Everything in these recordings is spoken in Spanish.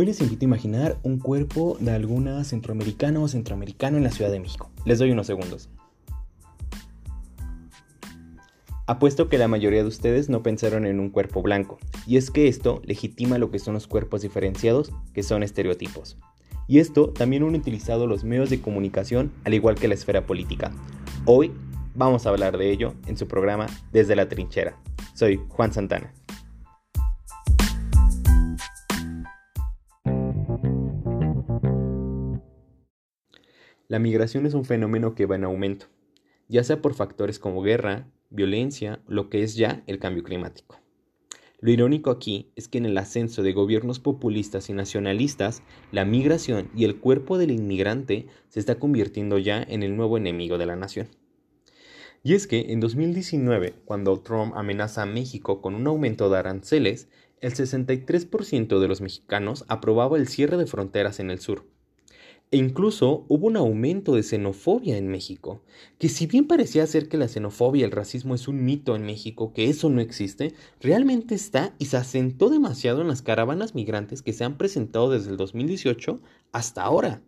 Hoy les invito a imaginar un cuerpo de alguna centroamericana o centroamericano en la Ciudad de México. Les doy unos segundos. Apuesto que la mayoría de ustedes no pensaron en un cuerpo blanco, y es que esto legitima lo que son los cuerpos diferenciados, que son estereotipos. Y esto también han utilizado los medios de comunicación, al igual que la esfera política. Hoy vamos a hablar de ello en su programa Desde la Trinchera. Soy Juan Santana. La migración es un fenómeno que va en aumento, ya sea por factores como guerra, violencia, lo que es ya el cambio climático. Lo irónico aquí es que en el ascenso de gobiernos populistas y nacionalistas, la migración y el cuerpo del inmigrante se está convirtiendo ya en el nuevo enemigo de la nación. Y es que en 2019, cuando Trump amenaza a México con un aumento de aranceles, el 63% de los mexicanos aprobaba el cierre de fronteras en el sur, e incluso hubo un aumento de xenofobia en México, que si bien parecía ser que la xenofobia y el racismo es un mito en México, que eso no existe, realmente está y se asentó demasiado en las caravanas migrantes que se han presentado desde el 2018 hasta ahora.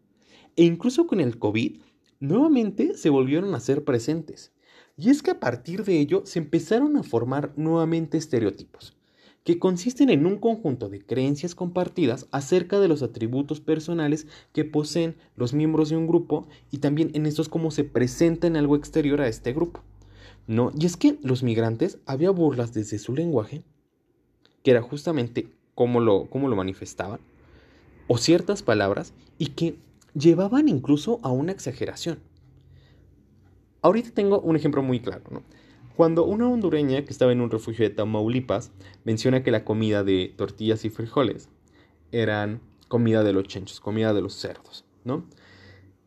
E incluso con el COVID, nuevamente se volvieron a ser presentes. Y es que a partir de ello se empezaron a formar nuevamente estereotipos que consisten en un conjunto de creencias compartidas acerca de los atributos personales que poseen los miembros de un grupo y también en estos cómo se presenta en algo exterior a este grupo. ¿No? Y es que los migrantes había burlas desde su lenguaje, que era justamente cómo lo, cómo lo manifestaban, o ciertas palabras, y que llevaban incluso a una exageración. Ahorita tengo un ejemplo muy claro. Cuando una hondureña que estaba en un refugio de Tamaulipas menciona que la comida de tortillas y frijoles eran comida de los chenchos, comida de los cerdos, ¿no?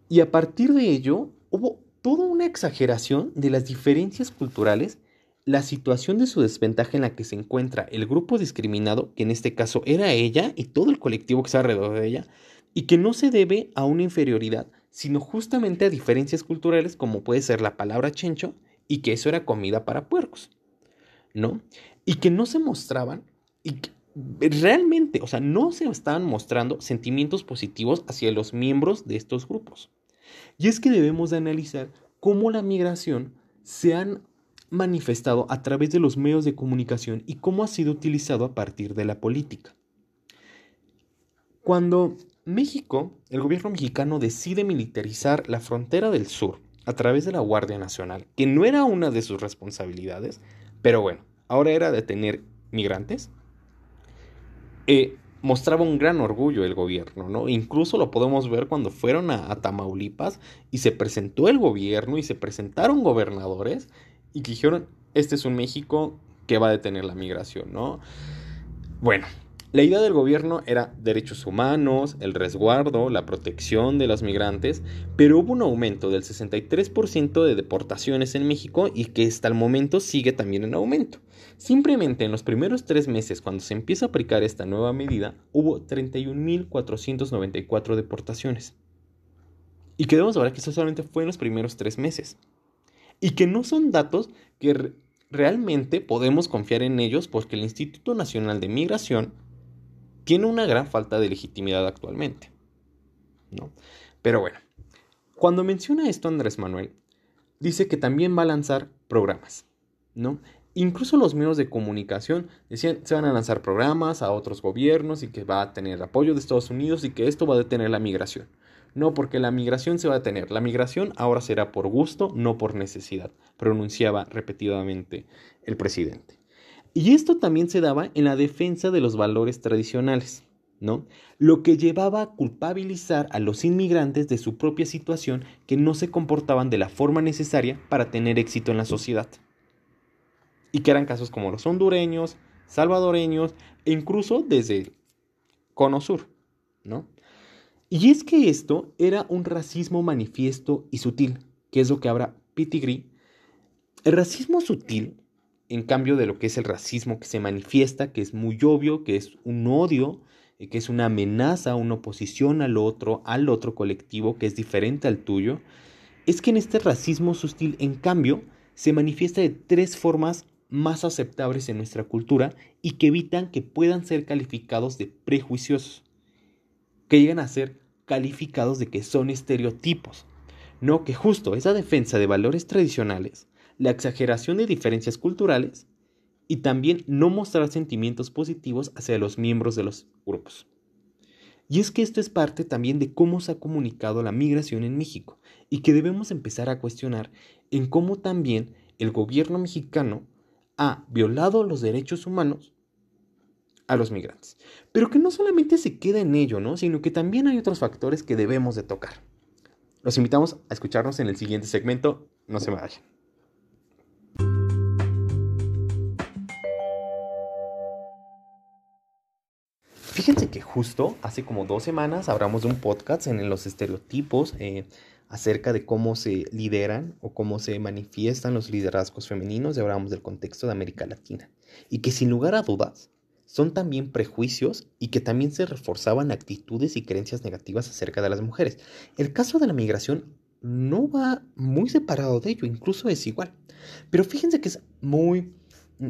Y a partir de ello hubo toda una exageración de las diferencias culturales, la situación de su desventaja en la que se encuentra el grupo discriminado, que en este caso era ella y todo el colectivo que está alrededor de ella, y que no se debe a una inferioridad, sino justamente a diferencias culturales como puede ser la palabra chencho y que eso era comida para puercos, ¿no? Y que no se mostraban, y realmente, o sea, no se estaban mostrando sentimientos positivos hacia los miembros de estos grupos. Y es que debemos de analizar cómo la migración se han manifestado a través de los medios de comunicación y cómo ha sido utilizado a partir de la política. Cuando México, el gobierno mexicano decide militarizar la frontera del sur a través de la Guardia Nacional, que no era una de sus responsabilidades, pero bueno, ahora era detener migrantes, eh, mostraba un gran orgullo el gobierno, ¿no? Incluso lo podemos ver cuando fueron a, a, Tamaulipas y se presentó el gobierno y se presentaron gobernadores y dijeron, este es un México que va a detener la migración, ¿no? Bueno, la idea del gobierno era derechos humanos, el resguardo, la protección de los migrantes, pero hubo un aumento del 63% de deportaciones en México y que hasta el momento sigue también en aumento. Simplemente en los primeros tres meses, cuando se empieza a aplicar esta nueva medida, hubo 31.494 deportaciones. Y que debemos que eso solamente fue en los primeros tres meses. Y que no son datos que realmente podemos confiar en ellos porque el Instituto Nacional de Migración tiene una gran falta de legitimidad actualmente. ¿no? Pero bueno, cuando menciona esto Andrés Manuel, dice que también va a lanzar programas, ¿no? Incluso los medios de comunicación decían se van a lanzar programas a otros gobiernos y que va a tener apoyo de Estados Unidos y que esto va a detener la migración. No, porque la migración se va a detener. La migración ahora será por gusto, no por necesidad, pronunciaba repetidamente el presidente. Y esto también se daba en la defensa de los valores tradicionales, ¿no? Lo que llevaba a culpabilizar a los inmigrantes de su propia situación que no se comportaban de la forma necesaria para tener éxito en la sociedad. Y que eran casos como los hondureños, salvadoreños e incluso desde Cono Sur, ¿no? Y es que esto era un racismo manifiesto y sutil, que es lo que habla Pitigri. El racismo sutil en cambio de lo que es el racismo que se manifiesta, que es muy obvio, que es un odio, eh, que es una amenaza, una oposición al otro, al otro colectivo que es diferente al tuyo, es que en este racismo sutil, en cambio, se manifiesta de tres formas más aceptables en nuestra cultura y que evitan que puedan ser calificados de prejuiciosos. que llegan a ser calificados de que son estereotipos. No que justo esa defensa de valores tradicionales, la exageración de diferencias culturales y también no mostrar sentimientos positivos hacia los miembros de los grupos. Y es que esto es parte también de cómo se ha comunicado la migración en México y que debemos empezar a cuestionar en cómo también el gobierno mexicano ha violado los derechos humanos a los migrantes. Pero que no solamente se queda en ello, ¿no? sino que también hay otros factores que debemos de tocar. Los invitamos a escucharnos en el siguiente segmento. No se vayan. Fíjense que justo hace como dos semanas hablamos de un podcast en los estereotipos eh, acerca de cómo se lideran o cómo se manifiestan los liderazgos femeninos y hablamos del contexto de América Latina. Y que sin lugar a dudas son también prejuicios y que también se reforzaban actitudes y creencias negativas acerca de las mujeres. El caso de la migración no va muy separado de ello, incluso es igual. Pero fíjense que es muy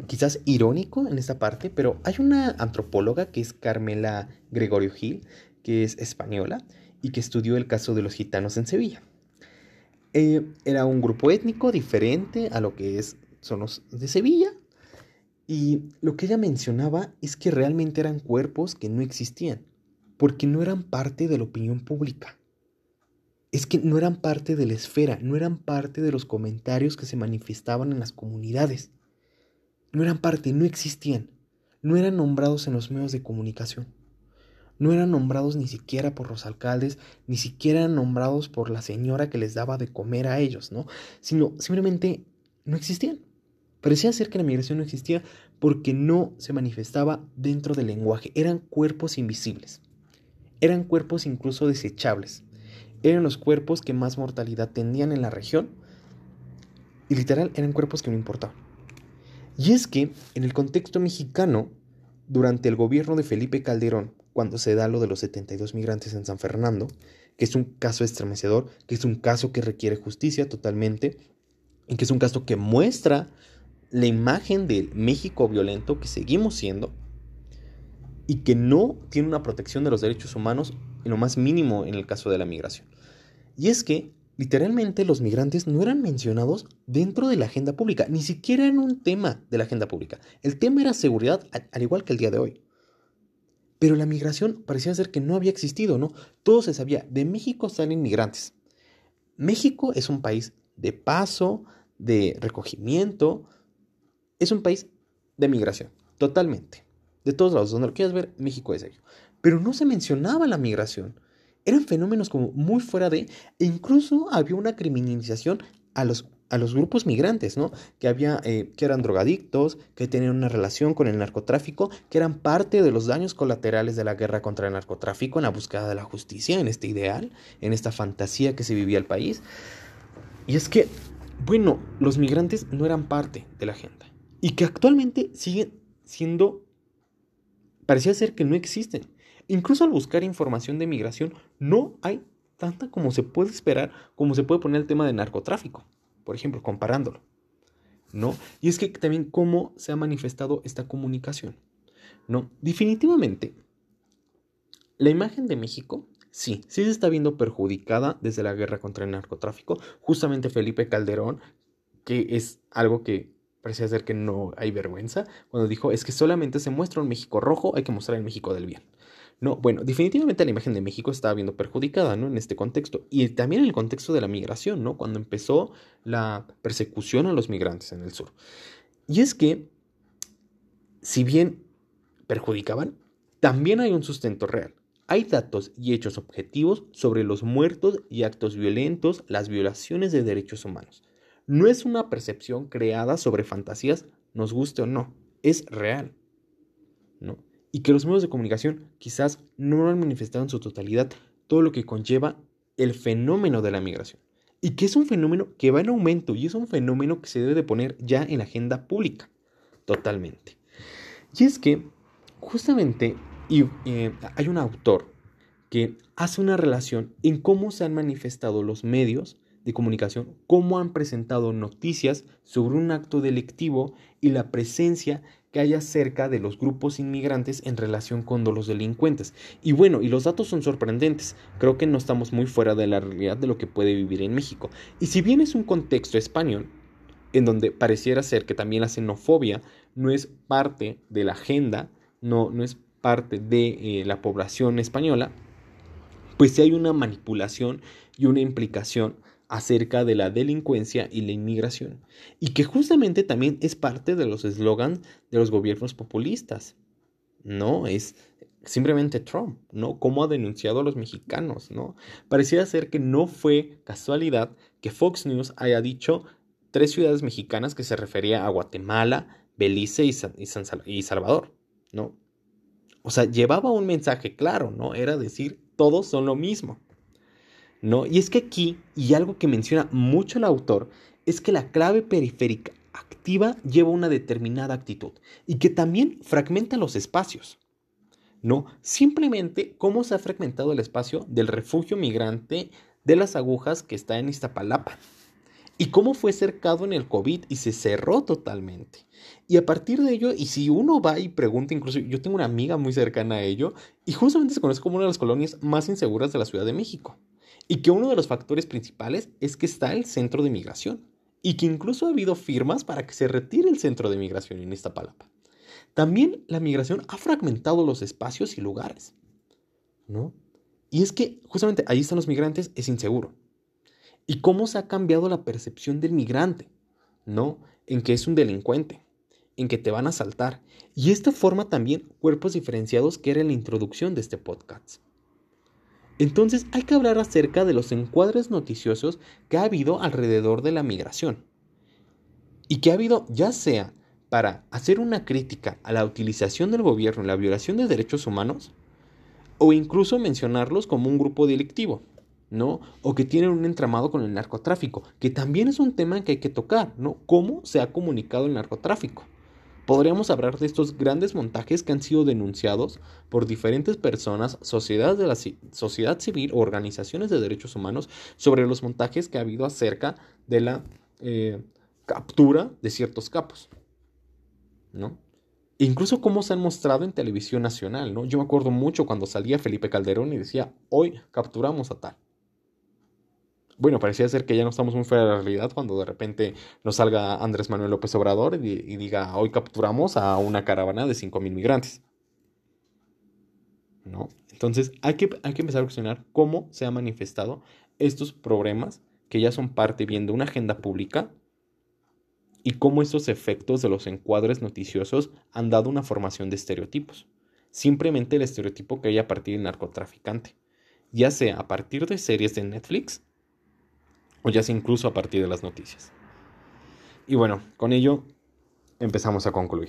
quizás irónico en esta parte, pero hay una antropóloga que es Carmela Gregorio Gil, que es española y que estudió el caso de los gitanos en Sevilla. Eh, era un grupo étnico diferente a lo que es, son los de Sevilla, y lo que ella mencionaba es que realmente eran cuerpos que no existían, porque no eran parte de la opinión pública. Es que no eran parte de la esfera, no eran parte de los comentarios que se manifestaban en las comunidades no eran parte, no existían, no eran nombrados en los medios de comunicación, no eran nombrados ni siquiera por los alcaldes, ni siquiera eran nombrados por la señora que les daba de comer a ellos, ¿no? Sino simplemente no existían. Parecía ser que la migración no existía porque no se manifestaba dentro del lenguaje, eran cuerpos invisibles, eran cuerpos incluso desechables, eran los cuerpos que más mortalidad tenían en la región y literal eran cuerpos que no importaban. Y es que, en el contexto mexicano, durante el gobierno de Felipe Calderón, cuando se da lo de los 72 migrantes en San Fernando, que es un caso estremecedor, que es un caso que requiere justicia totalmente, y que es un caso que muestra la imagen del México violento que seguimos siendo, y que no tiene una protección de los derechos humanos en lo más mínimo en el caso de la migración. Y es que literalmente los migrantes no eran mencionados dentro de la agenda pública, ni siquiera eran un tema de la agenda pública. El tema era seguridad, al igual que el día de hoy. Pero la migración parecía ser que no había existido, ¿no? Todo se sabía, de México salen migrantes. México es un país de paso, de recogimiento, es un país de migración, totalmente. De todos lados, donde lo quieras ver, México es ello. Pero no se mencionaba la migración eran fenómenos como muy fuera de, e incluso había una criminalización a los, a los grupos migrantes, ¿no? Que había, eh, que eran drogadictos, que tenían una relación con el narcotráfico, que eran parte de los daños colaterales de la guerra contra el narcotráfico, en la búsqueda de la justicia, en este ideal, en esta fantasía que se vivía el país. Y es que, bueno, los migrantes no eran parte de la agenda. Y que actualmente siguen siendo, parecía ser que no existen. Incluso al buscar información de migración, no hay tanta como se puede esperar, como se puede poner el tema de narcotráfico, por ejemplo, comparándolo. ¿No? Y es que también cómo se ha manifestado esta comunicación. ¿No? Definitivamente, la imagen de México, sí, sí se está viendo perjudicada desde la guerra contra el narcotráfico. Justamente Felipe Calderón, que es algo que parecía ser que no hay vergüenza, cuando dijo, es que solamente se muestra un México rojo, hay que mostrar el México del bien. No, bueno, definitivamente la imagen de México estaba viendo perjudicada, ¿no? En este contexto. Y también en el contexto de la migración, ¿no? Cuando empezó la persecución a los migrantes en el sur. Y es que, si bien perjudicaban, también hay un sustento real. Hay datos y hechos objetivos sobre los muertos y actos violentos, las violaciones de derechos humanos. No es una percepción creada sobre fantasías, nos guste o no, es real. ¿no? Y que los medios de comunicación quizás no han manifestado en su totalidad todo lo que conlleva el fenómeno de la migración. Y que es un fenómeno que va en aumento y es un fenómeno que se debe de poner ya en la agenda pública. Totalmente. Y es que justamente eh, hay un autor que hace una relación en cómo se han manifestado los medios de comunicación, cómo han presentado noticias sobre un acto delictivo y la presencia que hay acerca de los grupos inmigrantes en relación con los delincuentes. Y bueno, y los datos son sorprendentes. Creo que no estamos muy fuera de la realidad de lo que puede vivir en México. Y si bien es un contexto español, en donde pareciera ser que también la xenofobia no es parte de la agenda, no, no es parte de eh, la población española, pues sí hay una manipulación y una implicación acerca de la delincuencia y la inmigración, y que justamente también es parte de los eslogans de los gobiernos populistas. No, es simplemente Trump, ¿no? Cómo ha denunciado a los mexicanos, ¿no? Parecía ser que no fue casualidad que Fox News haya dicho tres ciudades mexicanas que se refería a Guatemala, Belice y, y Salvador, ¿no? O sea, llevaba un mensaje claro, ¿no? Era decir, todos son lo mismo. Y es que aquí, y algo que menciona mucho el autor, es que la clave periférica activa lleva una determinada actitud y que también fragmenta los espacios. No, simplemente cómo se ha fragmentado el espacio del refugio migrante de las agujas que está en Iztapalapa. Y cómo fue cercado en el COVID y se cerró totalmente. Y a partir de ello, y si uno va y pregunta, incluso yo tengo una amiga muy cercana a ello, y justamente se conoce como una de las colonias más inseguras de la Ciudad de México y que uno de los factores principales es que está el centro de migración y que incluso ha habido firmas para que se retire el centro de migración en Iztapalapa. También la migración ha fragmentado los espacios y lugares, ¿no? Y es que justamente ahí están los migrantes, es inseguro. ¿Y cómo se ha cambiado la percepción del migrante? ¿No? En que es un delincuente, en que te van a asaltar. Y esto forma también cuerpos diferenciados que era la introducción de este podcast. Entonces hay que hablar acerca de los encuadres noticiosos que ha habido alrededor de la migración. Y que ha habido ya sea para hacer una crítica a la utilización del gobierno en la violación de derechos humanos, o incluso mencionarlos como un grupo delictivo, ¿no? O que tienen un entramado con el narcotráfico, que también es un tema que hay que tocar, ¿no? ¿Cómo se ha comunicado el narcotráfico? Podríamos hablar de estos grandes montajes que han sido denunciados por diferentes personas, sociedades de la sociedad civil o organizaciones de derechos humanos sobre los montajes que ha habido acerca de la eh, captura de ciertos capos. ¿No? Incluso cómo se han mostrado en televisión nacional, ¿no? Yo me acuerdo mucho cuando salía Felipe Calderón y decía, hoy capturamos a tal bueno, parecía ser que ya no estamos muy fuera de la realidad cuando de repente nos salga Andrés Manuel López Obrador y, diga, hoy capturamos a una caravana de 5.000 migrantes. ¿No? Entonces hay que, hay que empezar a cuestionar cómo se han manifestado estos problemas que ya son parte bien de una agenda pública y cómo estos efectos de los encuadres noticiosos han dado una formación de estereotipos. Simplemente el estereotipo que hay a partir del narcotraficante, ya sea a partir de series de Netflix o ya sea incluso a partir de las noticias. Y bueno, con ello empezamos a concluir.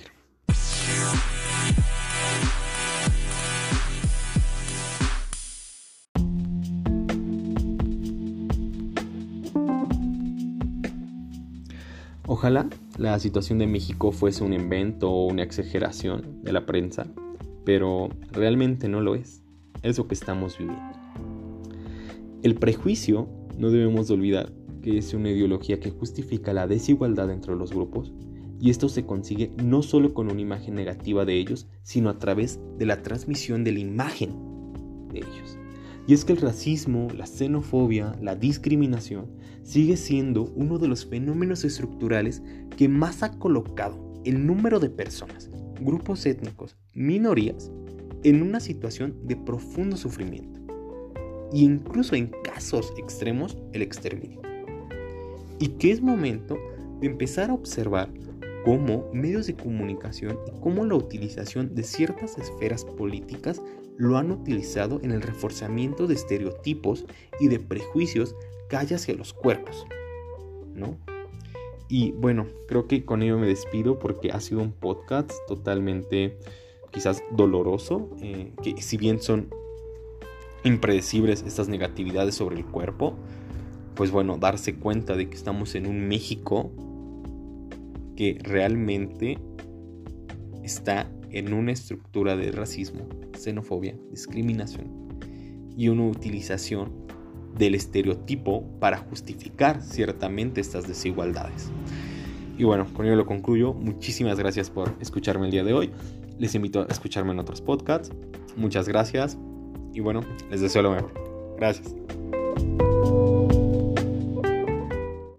Ojalá la situación de México fuese un invento o una exageración de la prensa, pero realmente no lo es. Es lo que estamos viviendo. El prejuicio no debemos olvidar que es una ideología que justifica la desigualdad entre los grupos, y esto se consigue no solo con una imagen negativa de ellos, sino a través de la transmisión de la imagen de ellos. Y es que el racismo, la xenofobia, la discriminación sigue siendo uno de los fenómenos estructurales que más ha colocado el número de personas, grupos étnicos, minorías, en una situación de profundo sufrimiento y incluso en casos extremos el exterminio. Y que es momento de empezar a observar cómo medios de comunicación y cómo la utilización de ciertas esferas políticas lo han utilizado en el reforzamiento de estereotipos y de prejuicios que hay hacia los cuerpos. ¿No? Y bueno, creo que con ello me despido porque ha sido un podcast totalmente quizás doloroso, eh, que si bien son impredecibles estas negatividades sobre el cuerpo, pues bueno, darse cuenta de que estamos en un México que realmente está en una estructura de racismo, xenofobia, discriminación y una utilización del estereotipo para justificar ciertamente estas desigualdades. Y bueno, con ello lo concluyo. Muchísimas gracias por escucharme el día de hoy. Les invito a escucharme en otros podcasts. Muchas gracias y bueno, les deseo lo mejor. Gracias.